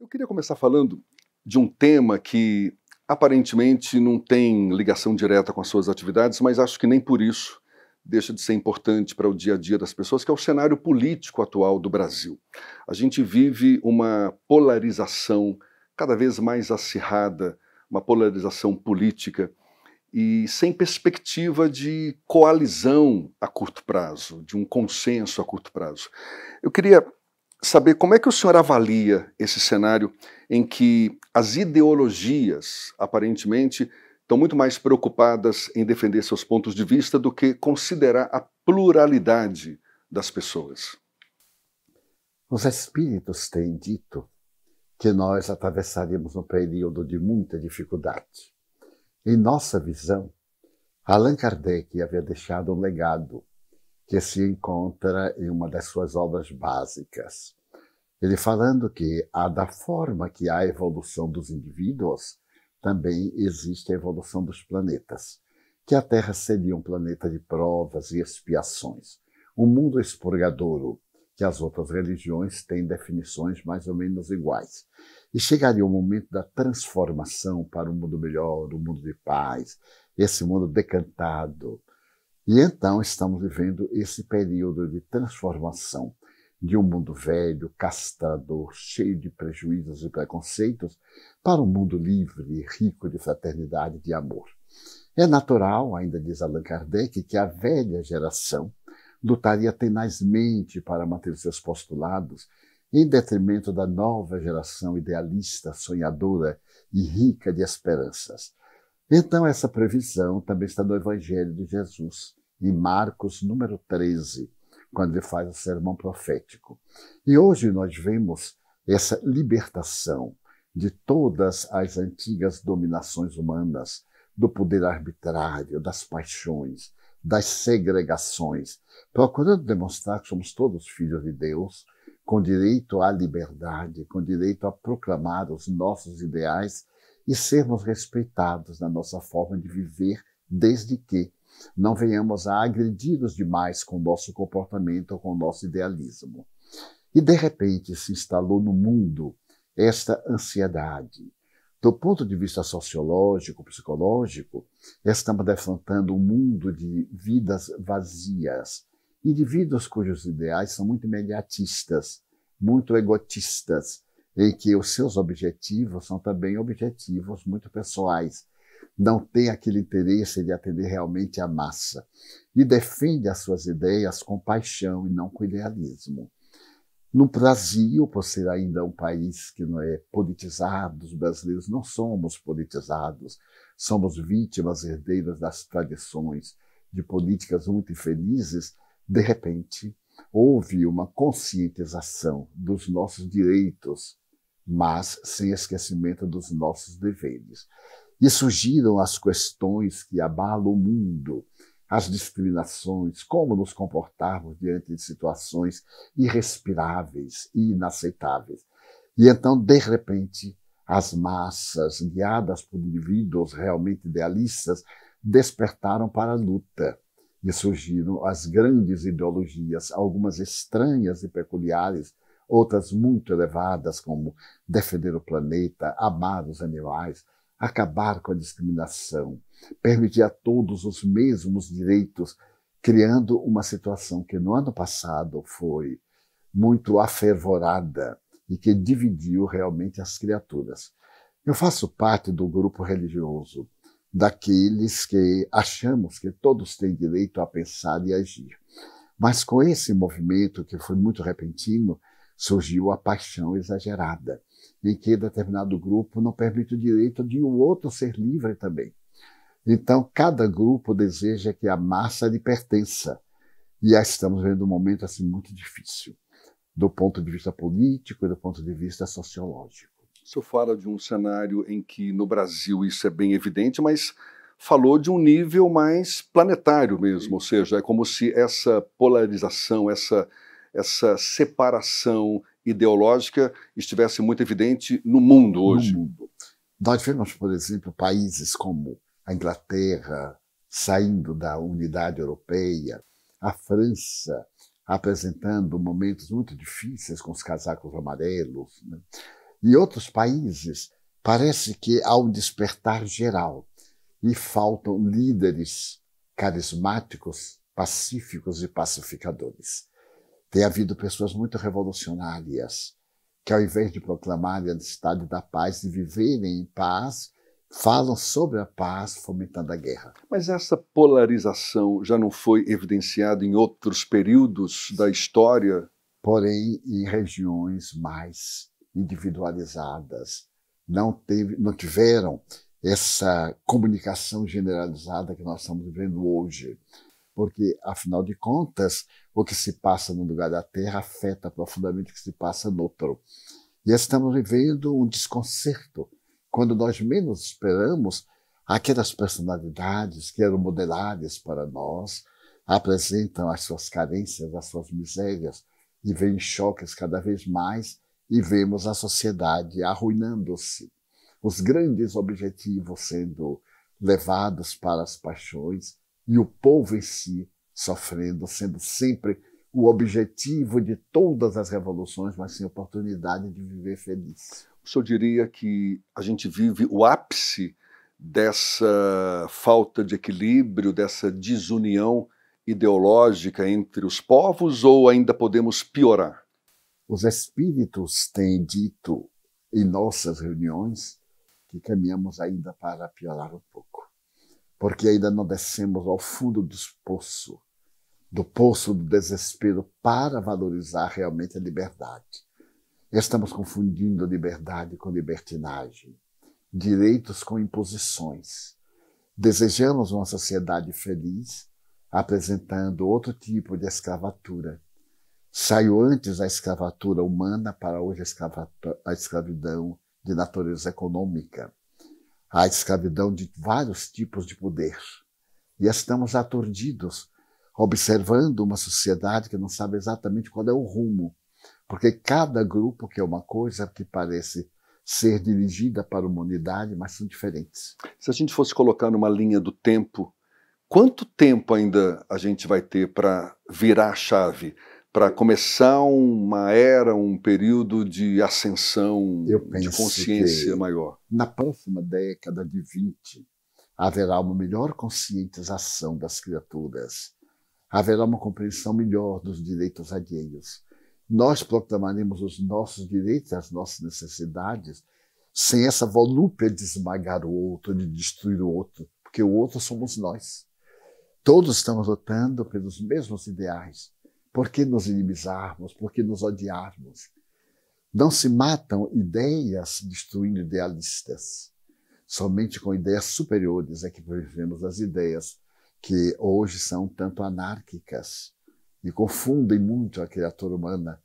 Eu queria começar falando de um tema que aparentemente não tem ligação direta com as suas atividades, mas acho que nem por isso deixa de ser importante para o dia a dia das pessoas, que é o cenário político atual do Brasil. A gente vive uma polarização cada vez mais acirrada, uma polarização política e sem perspectiva de coalizão a curto prazo, de um consenso a curto prazo. Eu queria saber como é que o senhor avalia esse cenário em que as ideologias, aparentemente, estão muito mais preocupadas em defender seus pontos de vista do que considerar a pluralidade das pessoas. Os espíritos têm dito que nós atravessaríamos um período de muita dificuldade. Em nossa visão, Allan Kardec havia deixado um legado que se encontra em uma das suas obras básicas. Ele falando que a da forma que há a evolução dos indivíduos, também existe a evolução dos planetas, que a Terra seria um planeta de provas e expiações, um mundo expurgadouro, que as outras religiões têm definições mais ou menos iguais. E chegaria o momento da transformação para um mundo melhor, um mundo de paz, esse mundo decantado, e então estamos vivendo esse período de transformação de um mundo velho, castrador, cheio de prejuízos e preconceitos, para um mundo livre, rico de fraternidade e de amor. É natural, ainda diz Allan Kardec, que a velha geração lutaria tenazmente para manter seus postulados, em detrimento da nova geração idealista, sonhadora e rica de esperanças. Então, essa previsão também está no Evangelho de Jesus, em Marcos, número 13, quando ele faz o sermão profético. E hoje nós vemos essa libertação de todas as antigas dominações humanas, do poder arbitrário, das paixões, das segregações, procurando demonstrar que somos todos filhos de Deus, com direito à liberdade, com direito a proclamar os nossos ideais e sermos respeitados na nossa forma de viver, desde que não venhamos a agredi-los demais com o nosso comportamento ou com o nosso idealismo. E de repente se instalou no mundo esta ansiedade. Do ponto de vista sociológico, psicológico, estamos defrontando um mundo de vidas vazias, indivíduos cujos ideais são muito imediatistas, muito egotistas, em que os seus objetivos são também objetivos muito pessoais, não tem aquele interesse de atender realmente a massa e defende as suas ideias com paixão e não com idealismo. No Brasil, por ser ainda um país que não é politizado, os brasileiros não somos politizados, somos vítimas herdeiras das tradições de políticas muito infelizes, de repente houve uma conscientização dos nossos direitos, mas sem esquecimento dos nossos deveres. E surgiram as questões que abalam o mundo, as discriminações, como nos comportarmos diante de situações irrespiráveis e inaceitáveis. E então, de repente, as massas, guiadas por indivíduos realmente idealistas, despertaram para a luta e surgiram as grandes ideologias, algumas estranhas e peculiares, outras muito elevadas, como defender o planeta, amar os animais, acabar com a discriminação, permitir a todos os mesmos direitos, criando uma situação que no ano passado foi muito afervorada e que dividiu realmente as criaturas. Eu faço parte do grupo religioso daqueles que achamos que todos têm direito a pensar e agir. Mas com esse movimento que foi muito repentino, surgiu a paixão exagerada em que determinado grupo não permite o direito de o outro ser livre também. Então, cada grupo deseja que a massa lhe pertença. E já estamos vendo um momento assim muito difícil, do ponto de vista político e do ponto de vista sociológico. O senhor fala de um cenário em que no Brasil isso é bem evidente, mas falou de um nível mais planetário mesmo, ou seja, é como se essa polarização, essa, essa separação ideológica estivesse muito evidente no mundo hoje. No mundo. Nós vemos, por exemplo, países como a Inglaterra saindo da unidade europeia, a França apresentando momentos muito difíceis com os casacos amarelos. Né? Em outros países, parece que há um despertar geral e faltam líderes carismáticos, pacíficos e pacificadores. Tem havido pessoas muito revolucionárias que, ao invés de proclamarem a necessidade da paz e viverem em paz, falam sobre a paz, fomentando a guerra. Mas essa polarização já não foi evidenciada em outros períodos da história? Porém, em regiões mais individualizadas, não, teve, não tiveram essa comunicação generalizada que nós estamos vivendo hoje. Porque, afinal de contas, o que se passa num lugar da Terra afeta profundamente o que se passa no outro. E estamos vivendo um desconcerto. Quando nós menos esperamos, aquelas personalidades que eram modeladas para nós apresentam as suas carências, as suas misérias, e vêm choques cada vez mais e vemos a sociedade arruinando-se os grandes objetivos sendo levados para as paixões e o povo em si sofrendo, sendo sempre o objetivo de todas as revoluções, mas sem oportunidade de viver feliz. O senhor diria que a gente vive o ápice dessa falta de equilíbrio, dessa desunião ideológica entre os povos ou ainda podemos piorar? Os espíritos têm dito em nossas reuniões que caminhamos ainda para piorar um pouco, porque ainda não descemos ao fundo do poço, do poço do desespero para valorizar realmente a liberdade. Estamos confundindo liberdade com libertinagem, direitos com imposições. Desejamos uma sociedade feliz, apresentando outro tipo de escravatura. Saiu antes a escravatura humana para hoje a escravidão de natureza econômica, a escravidão de vários tipos de poder. E estamos aturdidos, observando uma sociedade que não sabe exatamente qual é o rumo, porque cada grupo quer uma coisa que parece ser dirigida para uma unidade, mas são diferentes. Se a gente fosse colocar numa linha do tempo, quanto tempo ainda a gente vai ter para virar a chave? para começar uma era, um período de ascensão, de consciência maior? Na próxima década de 20, haverá uma melhor conscientização das criaturas, haverá uma compreensão melhor dos direitos alheios. Nós proclamaremos os nossos direitos, as nossas necessidades, sem essa volúpia de esmagar o outro, de destruir o outro, porque o outro somos nós. Todos estamos lutando pelos mesmos ideais por que nos inimizarmos? Por que nos odiarmos? Não se matam ideias destruindo idealistas. Somente com ideias superiores é que vivemos as ideias que hoje são tanto anárquicas e confundem muito a criatura humana,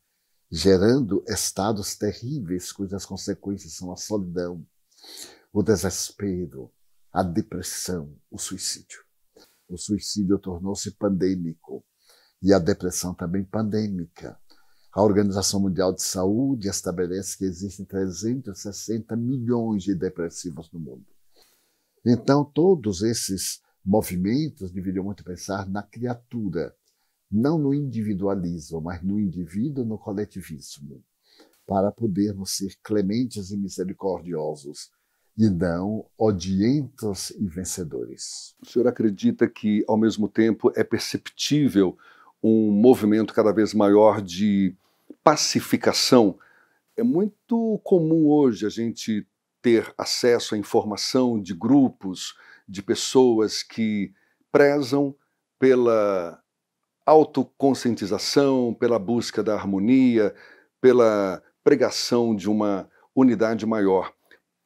gerando estados terríveis cujas consequências são a solidão, o desespero, a depressão, o suicídio. O suicídio tornou-se pandêmico e a depressão também pandêmica. A Organização Mundial de Saúde estabelece que existem 360 milhões de depressivos no mundo. Então, todos esses movimentos deveriam muito pensar na criatura, não no individualismo, mas no indivíduo, no coletivismo, para podermos ser clementes e misericordiosos e não odientos e vencedores. O senhor acredita que, ao mesmo tempo, é perceptível um movimento cada vez maior de pacificação. É muito comum hoje a gente ter acesso à informação de grupos, de pessoas que prezam pela autoconscientização, pela busca da harmonia, pela pregação de uma unidade maior.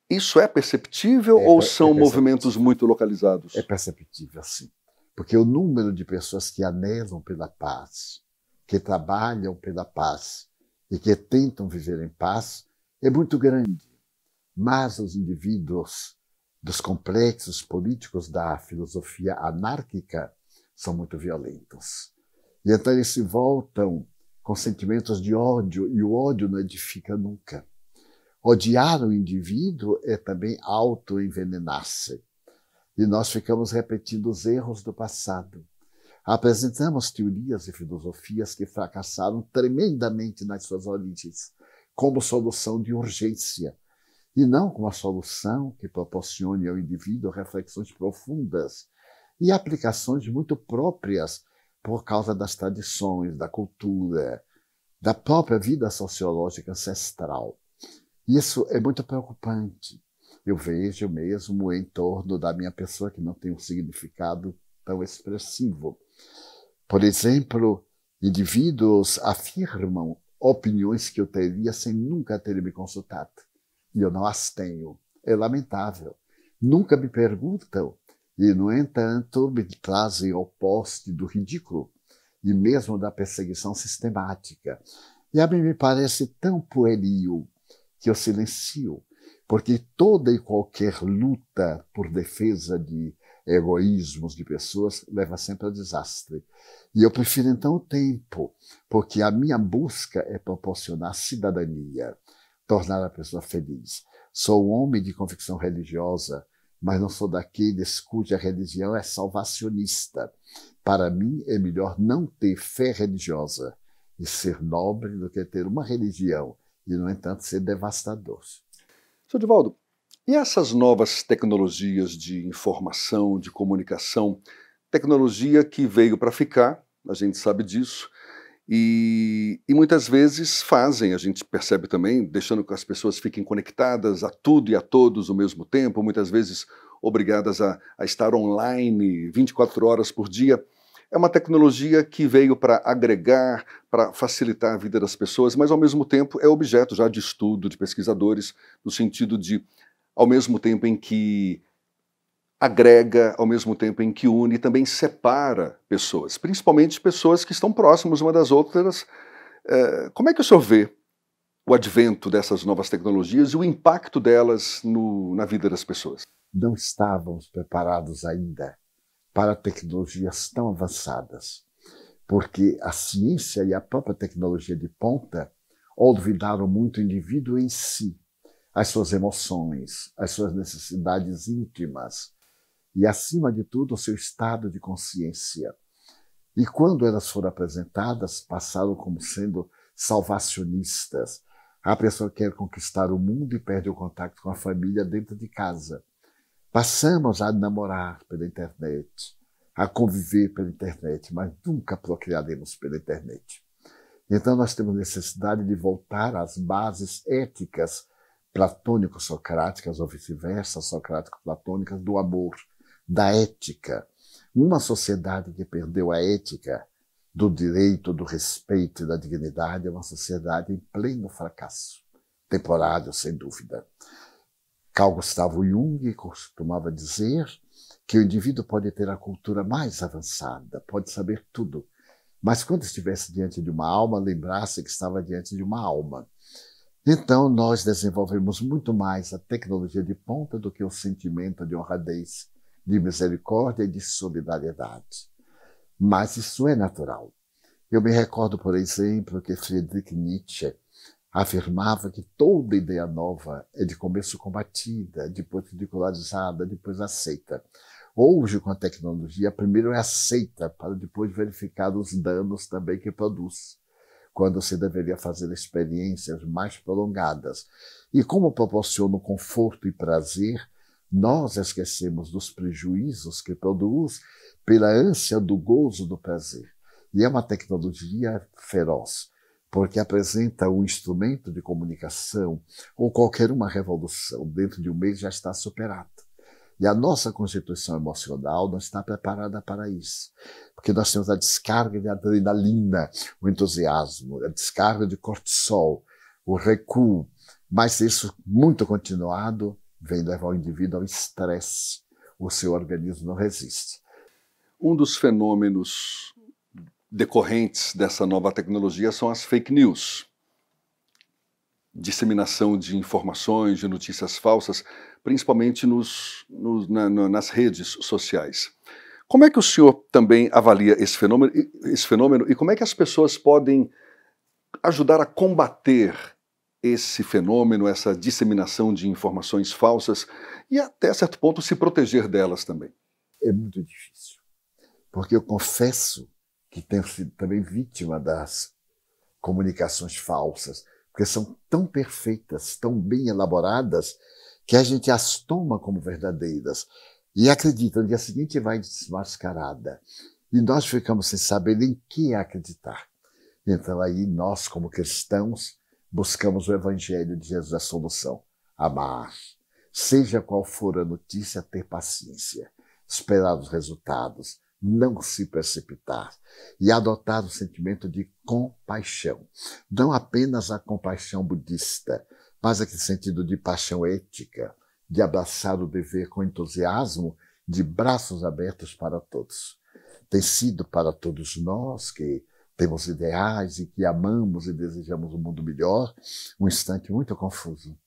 Isso é perceptível é, ou são é movimentos muito localizados? É perceptível, sim. Porque o número de pessoas que anelam pela paz, que trabalham pela paz e que tentam viver em paz é muito grande. Mas os indivíduos dos complexos políticos da filosofia anárquica são muito violentos. E então eles se voltam com sentimentos de ódio, e o ódio não edifica nunca. Odiar o indivíduo é também auto-envenenar-se e nós ficamos repetindo os erros do passado. Apresentamos teorias e filosofias que fracassaram tremendamente nas suas origens, como solução de urgência e não como uma solução que proporcione ao indivíduo reflexões profundas e aplicações muito próprias por causa das tradições, da cultura, da própria vida sociológica ancestral. Isso é muito preocupante. Eu vejo mesmo em torno da minha pessoa que não tem um significado tão expressivo. Por exemplo, indivíduos afirmam opiniões que eu teria sem nunca ter me consultado. E eu não as tenho. É lamentável. Nunca me perguntam e, no entanto, me trazem ao poste do ridículo e mesmo da perseguição sistemática. E a mim me parece tão pueril que eu silencio, porque toda e qualquer luta por defesa de egoísmos de pessoas leva sempre ao desastre. E eu prefiro então o tempo, porque a minha busca é proporcionar cidadania, tornar a pessoa feliz. Sou um homem de convicção religiosa, mas não sou daqueles cuja religião é salvacionista. Para mim, é melhor não ter fé religiosa e ser nobre do que ter uma religião e, no entanto, ser devastador. Sr. Divaldo, e essas novas tecnologias de informação, de comunicação, tecnologia que veio para ficar, a gente sabe disso, e, e, muitas vezes fazem, a gente percebe também, deixando que as pessoas fiquem conectadas a tudo e a todos ao mesmo tempo, muitas vezes obrigadas a, a estar online 24 horas por dia. É uma tecnologia que veio para agregar, para facilitar a vida das pessoas, mas ao mesmo tempo é objeto já de estudo de pesquisadores, no sentido de, ao mesmo tempo em que agrega ao mesmo tempo em que une também separa pessoas, principalmente pessoas que estão próximas uma das outras. É, como é que o senhor vê o advento dessas novas tecnologias e o impacto delas no, na vida das pessoas? Não estávamos preparados ainda para tecnologias tão avançadas, porque a ciência e a própria tecnologia de ponta olvidaram muito o indivíduo em si, as suas emoções, as suas necessidades íntimas, e, acima de tudo, o seu estado de consciência. E quando elas foram apresentadas, passaram como sendo salvacionistas. A pessoa quer conquistar o mundo e perde o contato com a família dentro de casa. Passamos a namorar pela internet, a conviver pela internet, mas nunca procriaremos pela internet. Então nós temos necessidade de voltar às bases éticas platônico-socráticas ou vice-versa, socrático-platônicas do amor, da ética. Uma sociedade que perdeu a ética do direito, do respeito e da dignidade é uma sociedade em pleno fracasso, temporário, sem dúvida. Carl Gustavo Jung costumava dizer que o indivíduo pode ter a cultura mais avançada, pode saber tudo, mas quando estivesse diante de uma alma, lembrasse que estava diante de uma alma. Então, nós desenvolvemos muito mais a tecnologia de ponta do que o sentimento de honradez, de misericórdia e de solidariedade. Mas isso é natural. Eu me recordo, por exemplo, que Friedrich Nietzsche afirmava que toda ideia nova é de começo combatida, depois ridicularizada, depois aceita. Hoje, com a tecnologia, primeiro é aceita para depois verificar os danos também que produz, quando se deveria fazer experiências mais prolongadas. E como proporciona conforto e prazer, nós esquecemos dos prejuízos que produz pela ânsia do gozo do prazer. E é uma tecnologia feroz, porque apresenta um instrumento de comunicação ou qualquer uma revolução dentro de um mês já está superada. E a nossa constituição emocional não está preparada para isso. Porque nós temos a descarga de adrenalina, o entusiasmo, a descarga de cortisol, o recuo. Mas isso muito continuado vem levar o indivíduo ao estresse. O seu organismo não resiste. Um dos fenômenos decorrentes dessa nova tecnologia são as fake news. Disseminação de informações, de notícias falsas, principalmente nos, nos, na, nas redes sociais. Como é que o senhor também avalia esse fenômeno, esse fenômeno e como é que as pessoas podem ajudar a combater esse fenômeno, essa disseminação de informações falsas e até certo ponto se proteger delas também? É muito difícil, porque eu confesso que tenho sido também vítima das comunicações falsas, porque são tão perfeitas, tão bem elaboradas, que a gente as toma como verdadeiras e acredita, no dia seguinte vai desmascarada. E nós ficamos sem saber em que acreditar. Então aí nós, como cristãos, buscamos o Evangelho de Jesus a solução. Amar. Seja qual for a notícia, ter paciência, esperar os resultados, não se precipitar e adotar o sentimento de compaixão. Não apenas a compaixão budista, mas aquele sentido de paixão ética, de abraçar o dever com entusiasmo, de braços abertos para todos. Tem sido para todos nós que temos ideais e que amamos e desejamos um mundo melhor, um instante muito confuso,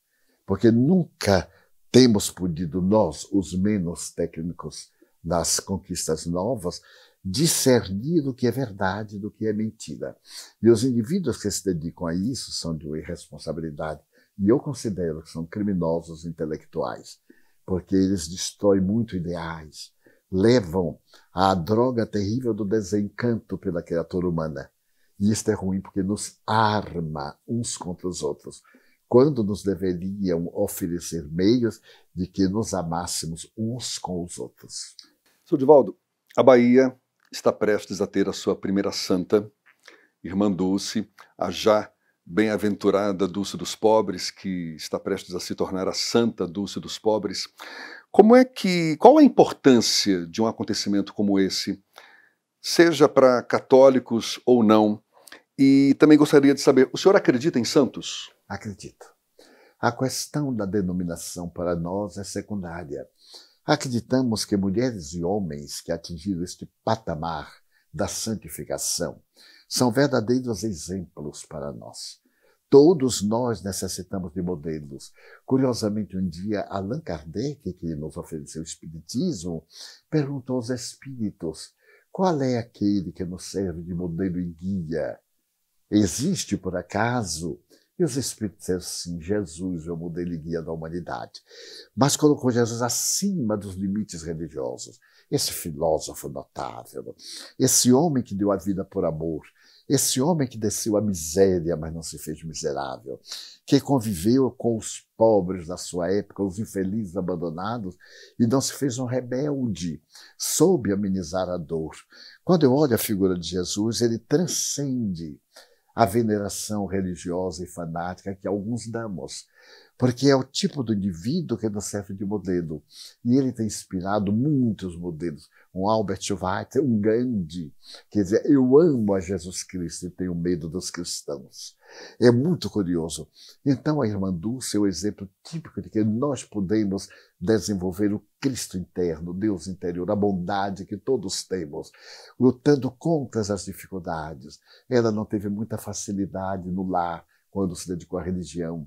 porque nunca temos podido nós, os menos técnicos das conquistas novas, discernir o que é verdade do que é mentira. E os indivíduos que se dedicam a isso são de uma irresponsabilidade e eu considero que são criminosos intelectuais, porque eles destroem muito ideais, levam à droga terrível do desencanto pela criatura humana. E isto é ruim porque nos arma uns contra os outros, quando nos deveriam oferecer meios de que nos amássemos uns com os outros. Sr. Divaldo, a Bahia está prestes a ter a sua primeira santa, Irmã Dulce, a já bem-aventurada Dulce dos Pobres, que está prestes a se tornar a Santa Dulce dos Pobres. Como é que, qual a importância de um acontecimento como esse, seja para católicos ou não? E também gostaria de saber, o senhor acredita em santos? Acredito. A questão da denominação para nós é secundária. Acreditamos que mulheres e homens que atingiram este patamar da santificação são verdadeiros exemplos para nós. Todos nós necessitamos de modelos. Curiosamente, um dia, Allan Kardec, que nos ofereceu o Espiritismo, perguntou aos espíritos qual é aquele que nos serve de modelo e guia. Existe, por acaso? E os Espíritos disseram assim: Jesus é o modelo e guia da humanidade. Mas colocou Jesus acima dos limites religiosos. Esse filósofo notável, esse homem que deu a vida por amor, esse homem que desceu à miséria, mas não se fez miserável, que conviveu com os pobres da sua época, os infelizes abandonados, e não se fez um rebelde, soube amenizar a dor. Quando eu olho a figura de Jesus, ele transcende a veneração religiosa e fanática que alguns damos porque é o tipo do indivíduo que nos serve de modelo. E ele tem inspirado muitos modelos. Um Albert Schweitzer, um Gandhi, quer dizer, eu amo a Jesus Cristo e tenho medo dos cristãos. É muito curioso. Então, a irmã Dulce é o exemplo típico de que nós podemos desenvolver o Cristo interno, Deus interior, a bondade que todos temos, lutando contra as dificuldades. Ela não teve muita facilidade no lar quando se dedicou à religião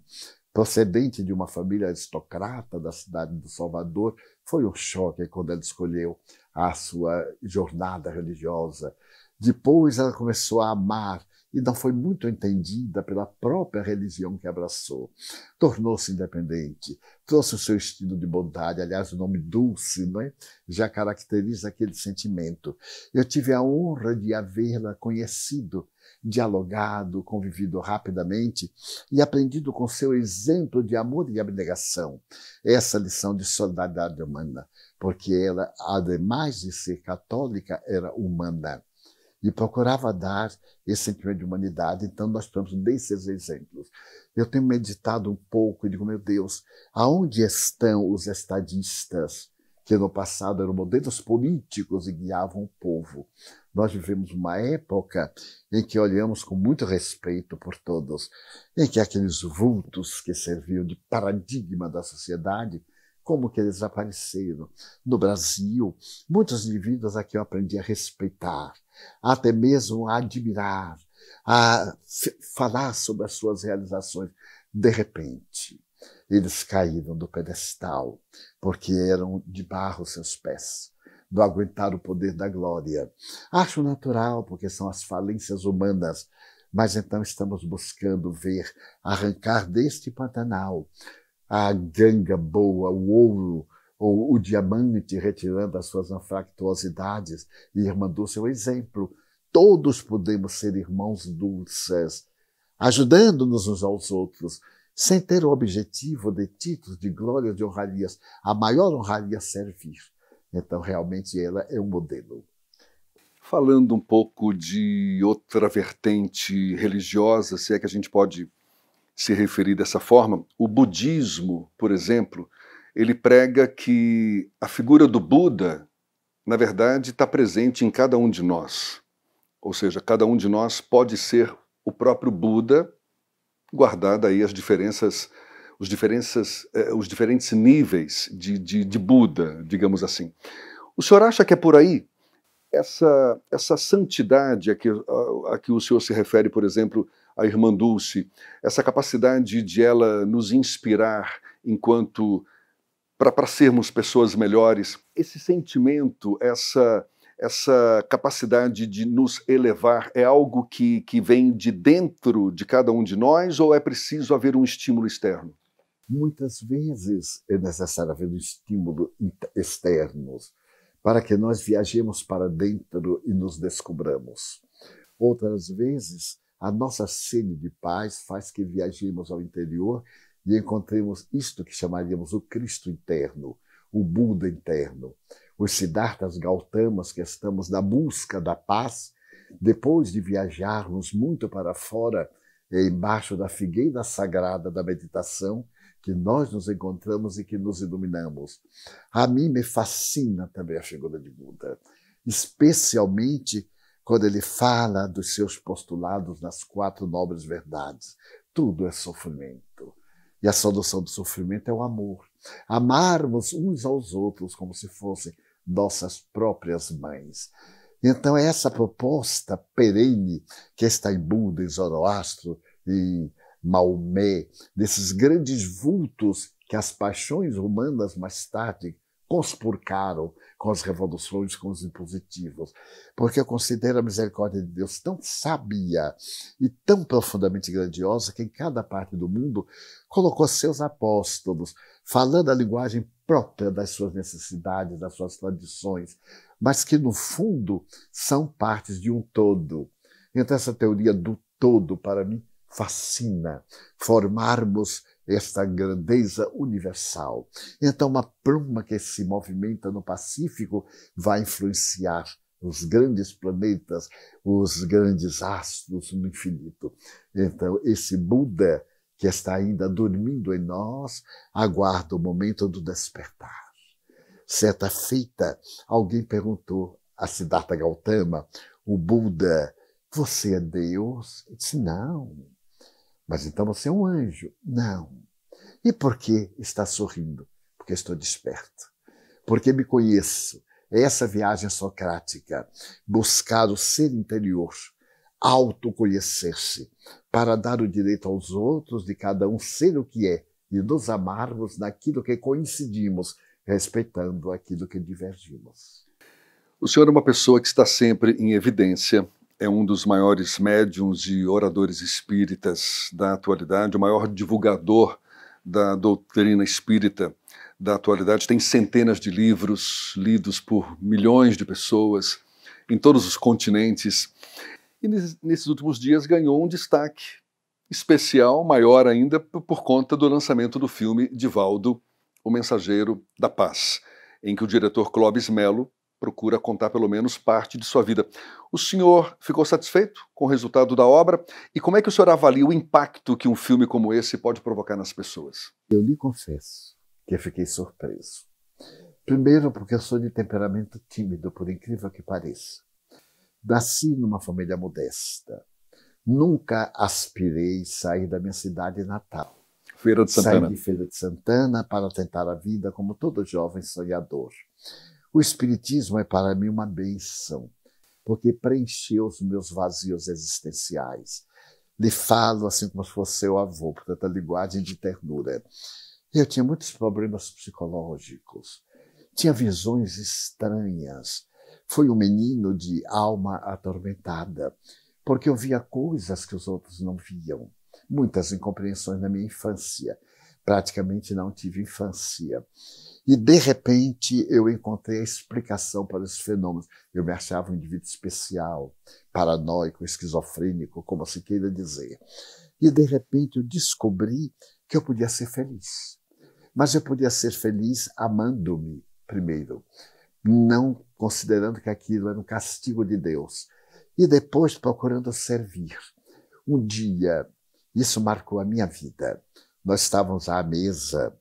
procedente de uma família aristocrata da cidade do Salvador, foi um choque quando ela escolheu a sua jornada religiosa. Depois ela começou a amar e não foi muito entendida pela própria religião que abraçou. Tornou-se independente, trouxe o seu estilo de bondade, aliás, o nome Dulce é? já caracteriza aquele sentimento. Eu tive a honra de havê-la conhecido dialogado, convivido rapidamente e aprendido com seu exemplo de amor e abnegação essa lição de solidariedade humana, porque ela, ademais de ser católica, era humana e procurava dar esse sentimento de humanidade. Então, nós estamos desses exemplos. Eu tenho meditado um pouco e digo, meu Deus, aonde estão os estadistas que no passado eram modelos políticos e guiavam o povo? Nós vivemos uma época em que olhamos com muito respeito por todos, em que aqueles vultos que serviam de paradigma da sociedade, como que eles apareceram. No Brasil, muitos indivíduos aqui eu aprendi a respeitar, até mesmo a admirar, a falar sobre as suas realizações. De repente, eles caíram do pedestal, porque eram de barro seus pés do aguentar o poder da glória. Acho natural, porque são as falências humanas, mas então estamos buscando ver arrancar deste Pantanal a ganga boa, o ouro, ou o diamante, retirando as suas anfractuosidades. E irmã Dulce é exemplo. Todos podemos ser irmãos dulces. ajudando-nos uns aos outros, sem ter o objetivo de títulos, de glória, de honrarias. A maior honraria é servir. Então, realmente, ela é um modelo. Falando um pouco de outra vertente religiosa, se é que a gente pode se referir dessa forma, o budismo, por exemplo, ele prega que a figura do Buda, na verdade, está presente em cada um de nós. Ou seja, cada um de nós pode ser o próprio Buda, guardada aí as diferenças, os, diferenças, eh, os diferentes níveis de, de, de Buda, digamos assim. O senhor acha que é por aí? Essa, essa santidade a que, a, a que o senhor se refere, por exemplo, a irmã Dulce, essa capacidade de ela nos inspirar enquanto para sermos pessoas melhores, esse sentimento, essa essa capacidade de nos elevar é algo que, que vem de dentro de cada um de nós ou é preciso haver um estímulo externo? Muitas vezes é necessário haver um estímulo externo para que nós viajemos para dentro e nos descobramos. Outras vezes, a nossa sede de paz faz que viajemos ao interior e encontremos isto que chamaríamos o Cristo interno, o Buda interno, os Siddharthas Gautamas que estamos na busca da paz, depois de viajarmos muito para fora, embaixo da figueira sagrada da meditação, que nós nos encontramos e que nos iluminamos. A mim me fascina também a figura de Buda, especialmente quando ele fala dos seus postulados nas quatro nobres verdades. Tudo é sofrimento. E a solução do sofrimento é o amor. Amarmos uns aos outros como se fossem nossas próprias mães. Então, é essa proposta perene que está em Buda, em Zoroastro, em Maomé, desses grandes vultos que as paixões humanas mais tarde conspurcaram com as revoluções, com os impositivos, porque eu considero a misericórdia de Deus tão sábia e tão profundamente grandiosa que em cada parte do mundo colocou seus apóstolos, falando a linguagem própria das suas necessidades, das suas tradições, mas que no fundo são partes de um todo. Então essa teoria do todo para mim fascina formarmos esta grandeza universal. Então, uma pluma que se movimenta no Pacífico vai influenciar os grandes planetas, os grandes astros no infinito. Então, esse Buda que está ainda dormindo em nós aguarda o momento do despertar. Certa feita, alguém perguntou a Siddhartha Gautama, o Buda, você é Deus? Ele disse, não. Mas então você é um anjo. Não. E por que está sorrindo? Porque estou desperto. Porque me conheço. É essa viagem socrática, buscar o ser interior, autoconhecer-se, para dar o direito aos outros de cada um ser o que é e nos amarmos naquilo que coincidimos, respeitando aquilo que divergimos. O senhor é uma pessoa que está sempre em evidência é um dos maiores médiums e oradores espíritas da atualidade, o maior divulgador da doutrina espírita da atualidade. Tem centenas de livros lidos por milhões de pessoas em todos os continentes. E nesses últimos dias ganhou um destaque especial, maior ainda, por conta do lançamento do filme Divaldo, O Mensageiro da Paz, em que o diretor Clóvis Melo procura contar pelo menos parte de sua vida. O senhor ficou satisfeito com o resultado da obra? E como é que o senhor avalia o impacto que um filme como esse pode provocar nas pessoas? Eu lhe confesso que eu fiquei surpreso. Primeiro, porque eu sou de temperamento tímido, por incrível que pareça. Nasci numa família modesta. Nunca aspirei sair da minha cidade natal. Feira de Santana. Saí de Feira de Santana para tentar a vida como todo jovem sonhador. O Espiritismo é para mim uma benção, porque preencheu os meus vazios existenciais. Lhe falo assim como se fosse seu avô, portanto, a linguagem de ternura. Eu tinha muitos problemas psicológicos, tinha visões estranhas. Fui um menino de alma atormentada, porque eu via coisas que os outros não viam. Muitas incompreensões na minha infância. Praticamente não tive infância. E, de repente, eu encontrei a explicação para esses fenômenos. Eu me achava um indivíduo especial, paranoico, esquizofrênico, como se queira dizer. E de repente eu descobri que eu podia ser feliz. Mas eu podia ser feliz amando-me primeiro, não considerando que aquilo era um castigo de Deus, e depois procurando servir. Um dia, isso marcou a minha vida. Nós estávamos à mesa,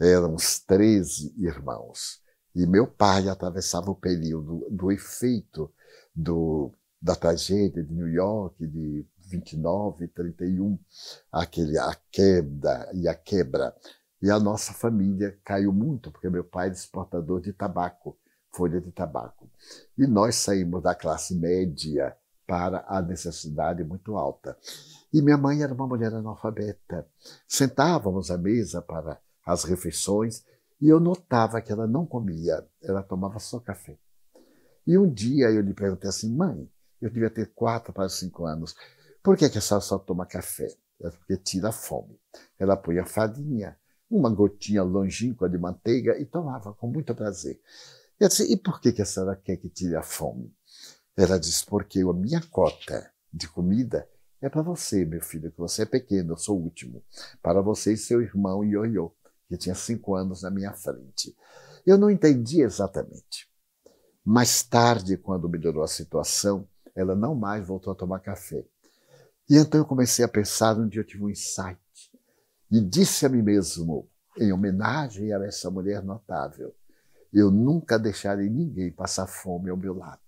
éramos 13 irmãos, e meu pai atravessava o período do efeito do, da tragédia de New York, de 29, 31, aquele, a queda e a quebra. E a nossa família caiu muito, porque meu pai era exportador de tabaco, folha de tabaco. E nós saímos da classe média para a necessidade muito alta. E minha mãe era uma mulher analfabeta. Sentávamos à mesa para as refeições e eu notava que ela não comia, ela tomava só café. E um dia eu lhe perguntei assim, mãe, eu devia ter quatro para cinco anos, por que, que a senhora só toma café? É porque tira a fome. Ela punha farinha, uma gotinha longínqua de manteiga e tomava com muito prazer. Eu disse, e por que, que a senhora quer que tire a fome? Ela disse, porque a minha cota de comida é para você, meu filho, que você é pequeno, eu sou o último. Para você e seu irmão Ioiô, que tinha cinco anos na minha frente. Eu não entendi exatamente. Mais tarde, quando melhorou a situação, ela não mais voltou a tomar café. E então eu comecei a pensar, um dia eu tive um insight e disse a mim mesmo, em homenagem a essa mulher notável, eu nunca deixarei ninguém passar fome ao meu lado.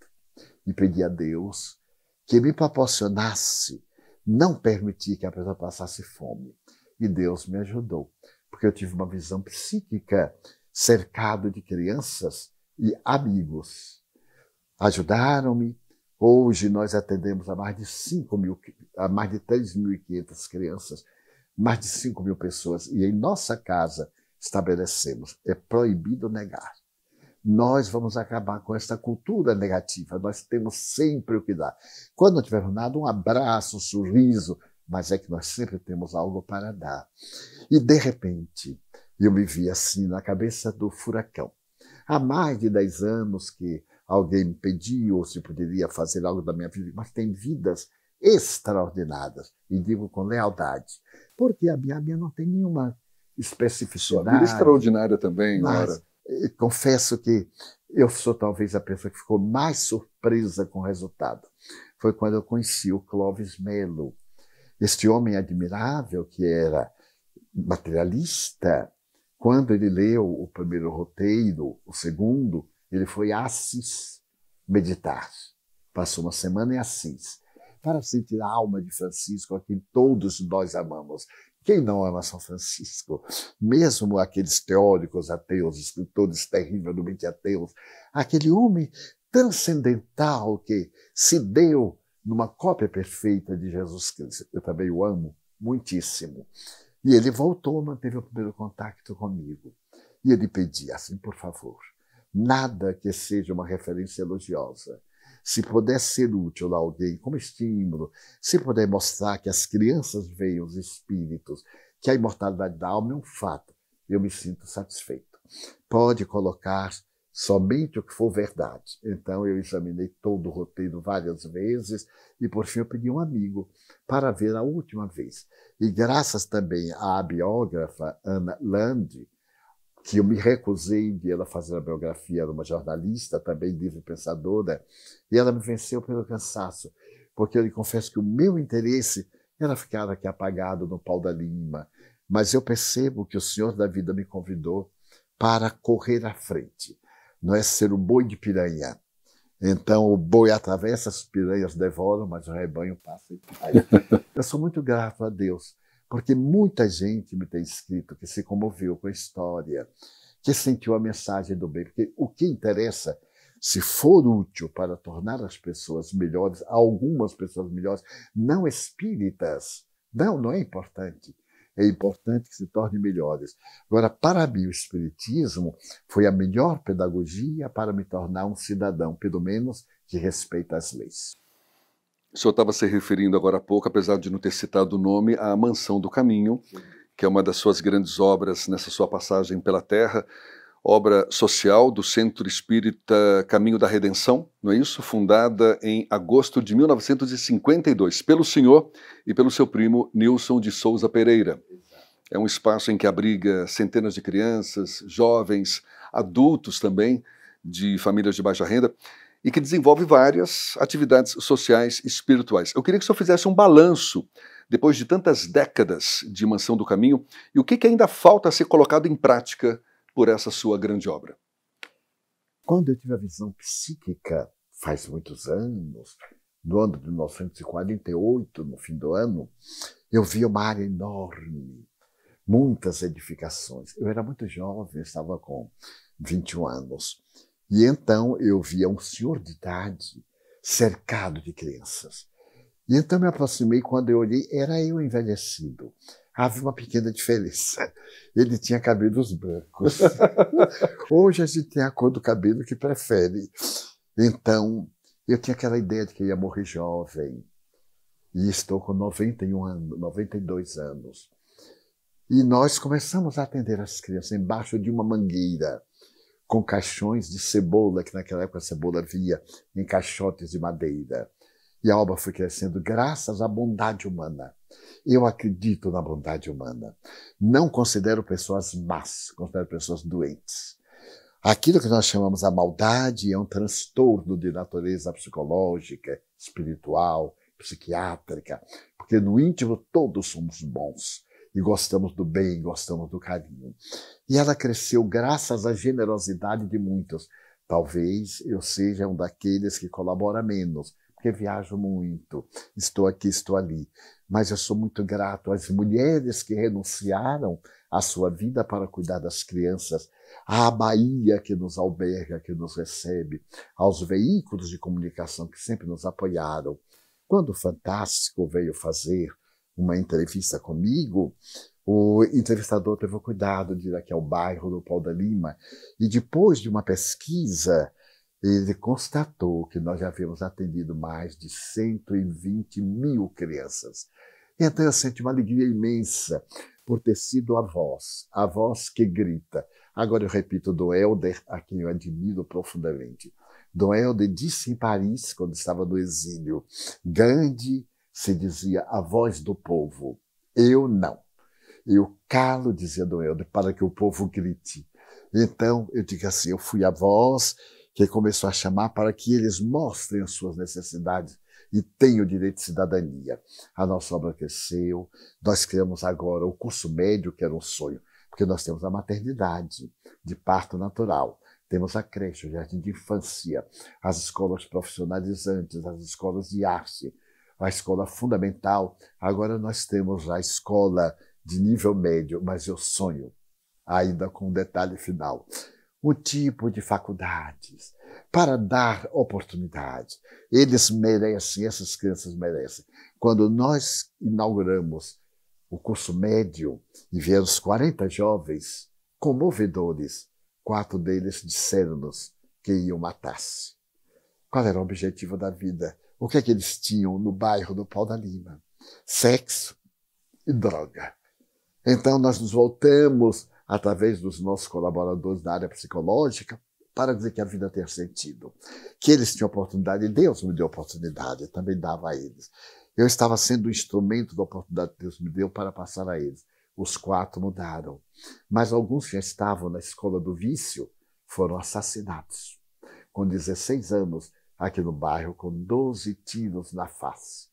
E pedi a Deus que me proporcionasse não permitir que a pessoa passasse fome. E Deus me ajudou, porque eu tive uma visão psíquica cercado de crianças e amigos. Ajudaram-me, Hoje nós atendemos a mais de 5 mil, a mais de 3.500 crianças, mais de 5 mil pessoas. E em nossa casa estabelecemos, é proibido negar. Nós vamos acabar com essa cultura negativa. Nós temos sempre o que dar. Quando não tivermos nada, um abraço, um sorriso, mas é que nós sempre temos algo para dar. E de repente, eu me vi assim na cabeça do furacão. Há mais de 10 anos que alguém me pediu se poderia fazer algo da minha vida, mas tem vidas extraordinárias, e digo com lealdade, porque a minha, a minha não tem nenhuma especificidade. Sua vida extraordinária também, eh, Confesso que eu sou talvez a pessoa que ficou mais surpresa com o resultado. Foi quando eu conheci o Clóvis Melo, este homem admirável que era materialista. Quando ele leu o primeiro roteiro, o segundo, ele foi a Assis meditar. Passou uma semana em Assis para sentir a alma de Francisco, a quem todos nós amamos. Quem não ama São Francisco? Mesmo aqueles teóricos ateus, escritores terrivelmente ateus, aquele homem transcendental que se deu numa cópia perfeita de Jesus Cristo. Eu também o amo muitíssimo. E ele voltou, manteve o primeiro contato comigo. E ele pedia assim, por favor, nada que seja uma referência elogiosa. Se puder ser útil a alguém como estímulo, se puder mostrar que as crianças veem os espíritos, que a imortalidade da alma é um fato, eu me sinto satisfeito. Pode colocar somente o que for verdade. Então eu examinei todo o roteiro várias vezes e por fim eu pedi um amigo para ver a última vez. E graças também à biógrafa Ana Lande, que eu me recusei de ela fazer a biografia, era uma jornalista, também livre pensadora, e ela me venceu pelo cansaço, porque eu lhe confesso que o meu interesse era ficar aqui apagado no pau da lima, mas eu percebo que o Senhor da vida me convidou para correr à frente, não é ser o boi de piranha. Então o boi atravessa, as piranhas devoram, mas o rebanho passa e cai. eu sou muito grato a Deus porque muita gente me tem escrito que se comoveu com a história, que sentiu a mensagem do bem, porque o que interessa, se for útil para tornar as pessoas melhores, algumas pessoas melhores, não espíritas, não, não é importante. É importante que se tornem melhores. Agora, para mim, o Espiritismo foi a melhor pedagogia para me tornar um cidadão, pelo menos, que respeita as leis. O senhor estava se referindo agora há pouco, apesar de não ter citado o nome, à Mansão do Caminho, que é uma das suas grandes obras nessa sua passagem pela Terra. Obra social do Centro Espírita Caminho da Redenção, não é isso? Fundada em agosto de 1952 pelo senhor e pelo seu primo Nilson de Souza Pereira. É um espaço em que abriga centenas de crianças, jovens, adultos também, de famílias de baixa renda, e que desenvolve várias atividades sociais e espirituais. Eu queria que o senhor fizesse um balanço, depois de tantas décadas de Mansão do Caminho, e o que, que ainda falta ser colocado em prática por essa sua grande obra? Quando eu tive a visão psíquica, faz muitos anos, no ano de 1948, no fim do ano, eu vi uma área enorme, muitas edificações. Eu era muito jovem, estava com 21 anos. E então eu via um senhor de idade cercado de crianças. E então me aproximei, quando eu olhei, era eu envelhecido havia uma pequena diferença. Ele tinha cabelos brancos. Hoje a gente tem a cor do cabelo que prefere. Então, eu tinha aquela ideia de que ia morrer jovem. E estou com 91 anos, 92 anos. E nós começamos a atender as crianças embaixo de uma mangueira, com caixões de cebola, que naquela época a cebola via em caixotes de madeira. E a obra foi crescendo graças à bondade humana. Eu acredito na bondade humana. Não considero pessoas más, considero pessoas doentes. Aquilo que nós chamamos a maldade é um transtorno de natureza psicológica, espiritual, psiquiátrica, porque no íntimo todos somos bons e gostamos do bem, gostamos do carinho. E ela cresceu graças à generosidade de muitos. Talvez eu seja um daqueles que colabora menos, porque viajo muito, estou aqui, estou ali mas eu sou muito grato às mulheres que renunciaram à sua vida para cuidar das crianças, à Bahia que nos alberga, que nos recebe, aos veículos de comunicação que sempre nos apoiaram. Quando o Fantástico veio fazer uma entrevista comigo, o entrevistador teve o cuidado de ir aqui ao bairro do Pau da Lima e depois de uma pesquisa ele constatou que nós já havíamos atendido mais de 120 mil crianças. Então eu senti uma alegria imensa por ter sido a voz, a voz que grita. Agora eu repito do Helder, a quem eu admiro profundamente. Dom Helder disse em Paris, quando estava no exílio, Gandhi se dizia a voz do povo. Eu não. Eu calo, dizia Dom Helder, para que o povo grite. Então eu digo assim, eu fui a voz que começou a chamar para que eles mostrem as suas necessidades e tenham o direito de cidadania. A nossa obra cresceu, nós criamos agora o curso médio, que era um sonho, porque nós temos a maternidade de parto natural, temos a creche, o jardim de infância, as escolas profissionalizantes, as escolas de arte, a escola fundamental. Agora nós temos a escola de nível médio, mas eu sonho, ainda com um detalhe final, o tipo de faculdades, para dar oportunidade. Eles merecem, essas crianças merecem. Quando nós inauguramos o curso médio e vieram os 40 jovens comovedores, quatro deles disseram-nos que iam matar-se. Qual era o objetivo da vida? O que é que eles tinham no bairro do Pau da Lima? Sexo e droga. Então nós nos voltamos através dos nossos colaboradores da área psicológica, para dizer que a vida tem sentido. Que eles tinham oportunidade, e Deus me deu oportunidade, também dava a eles. Eu estava sendo o instrumento da oportunidade que Deus me deu para passar a eles. Os quatro mudaram. Mas alguns já estavam na escola do vício, foram assassinados. Com 16 anos, aqui no bairro, com 12 tiros na face.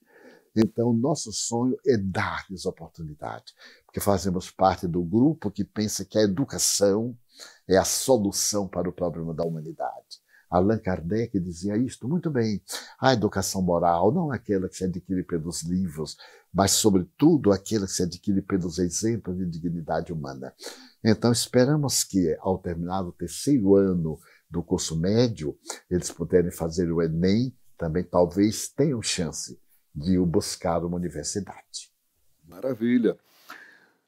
Então, nosso sonho é dar-lhes oportunidade, porque fazemos parte do grupo que pensa que a educação é a solução para o problema da humanidade. Allan Kardec dizia isto muito bem. A educação moral não é aquela que se adquire pelos livros, mas, sobretudo, aquela que se adquire pelos exemplos de dignidade humana. Então, esperamos que, ao terminar o terceiro ano do curso médio, eles puderem fazer o Enem, também talvez tenham chance de o buscar uma universidade. Maravilha.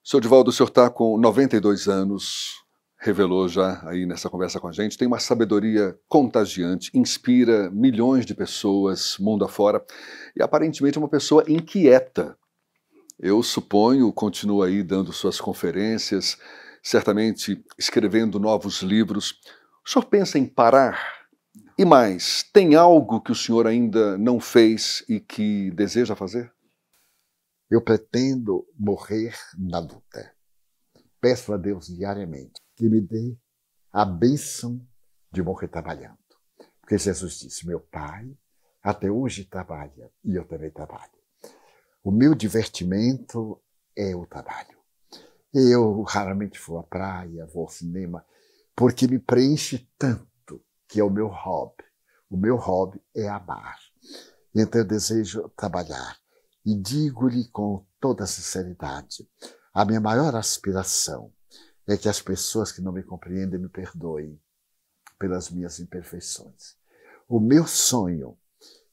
Senhor Divaldo, o senhor está com 92 anos, revelou já aí nessa conversa com a gente, tem uma sabedoria contagiante, inspira milhões de pessoas mundo afora e aparentemente é uma pessoa inquieta. Eu suponho, continua aí dando suas conferências, certamente escrevendo novos livros. O senhor pensa em parar? E mais, tem algo que o senhor ainda não fez e que deseja fazer? Eu pretendo morrer na luta. Peço a Deus diariamente que me dê a bênção de morrer trabalhando. Porque Jesus disse: Meu Pai até hoje trabalha e eu também trabalho. O meu divertimento é o trabalho. Eu raramente vou à praia, vou ao cinema, porque me preenche tanto que é o meu hobby. O meu hobby é amar. Então eu desejo trabalhar. E digo-lhe com toda sinceridade: a minha maior aspiração é que as pessoas que não me compreendem me perdoem pelas minhas imperfeições. O meu sonho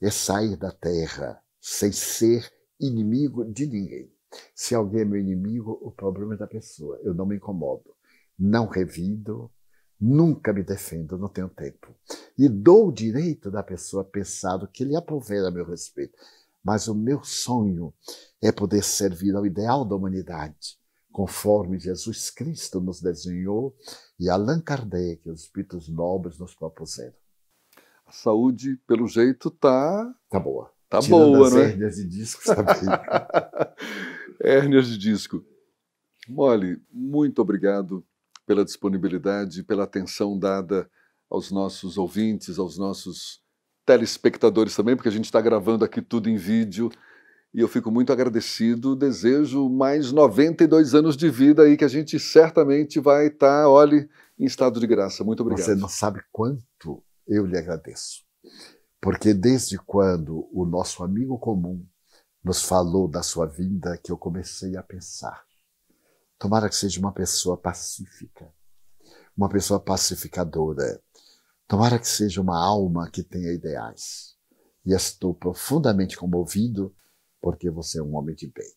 é sair da terra sem ser inimigo de ninguém. Se alguém é meu inimigo, o problema é da pessoa. Eu não me incomodo. Não revido, nunca me defendo, não tenho tempo. E dou o direito da pessoa pensar o que lhe aprover a meu respeito. Mas o meu sonho é poder servir ao ideal da humanidade, conforme Jesus Cristo nos desenhou e Allan Kardec, os espíritos nobres, nos propuseram. A saúde, pelo jeito, tá. Tá boa. Tá Tirando boa, as né? Hérnias de disco, sabe? hérnias de disco. Mole, muito obrigado pela disponibilidade, pela atenção dada aos nossos ouvintes, aos nossos telespectadores também, porque a gente está gravando aqui tudo em vídeo e eu fico muito agradecido. Desejo mais 92 anos de vida aí que a gente certamente vai estar, tá, olhe, em estado de graça. Muito obrigado. Você não sabe quanto eu lhe agradeço. Porque desde quando o nosso amigo comum nos falou da sua vinda que eu comecei a pensar. Tomara que seja uma pessoa pacífica, uma pessoa pacificadora. Tomara que seja uma alma que tenha ideais. E estou profundamente comovido porque você é um homem de bem.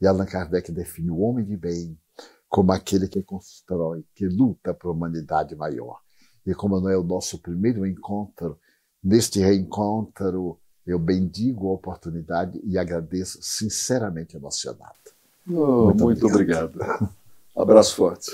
E Allan Kardec define o homem de bem como aquele que constrói, que luta por uma humanidade maior. E como não é o nosso primeiro encontro, neste reencontro eu bendigo a oportunidade e agradeço sinceramente emocionado. Oh, muito, muito obrigado. obrigado. Abraço forte.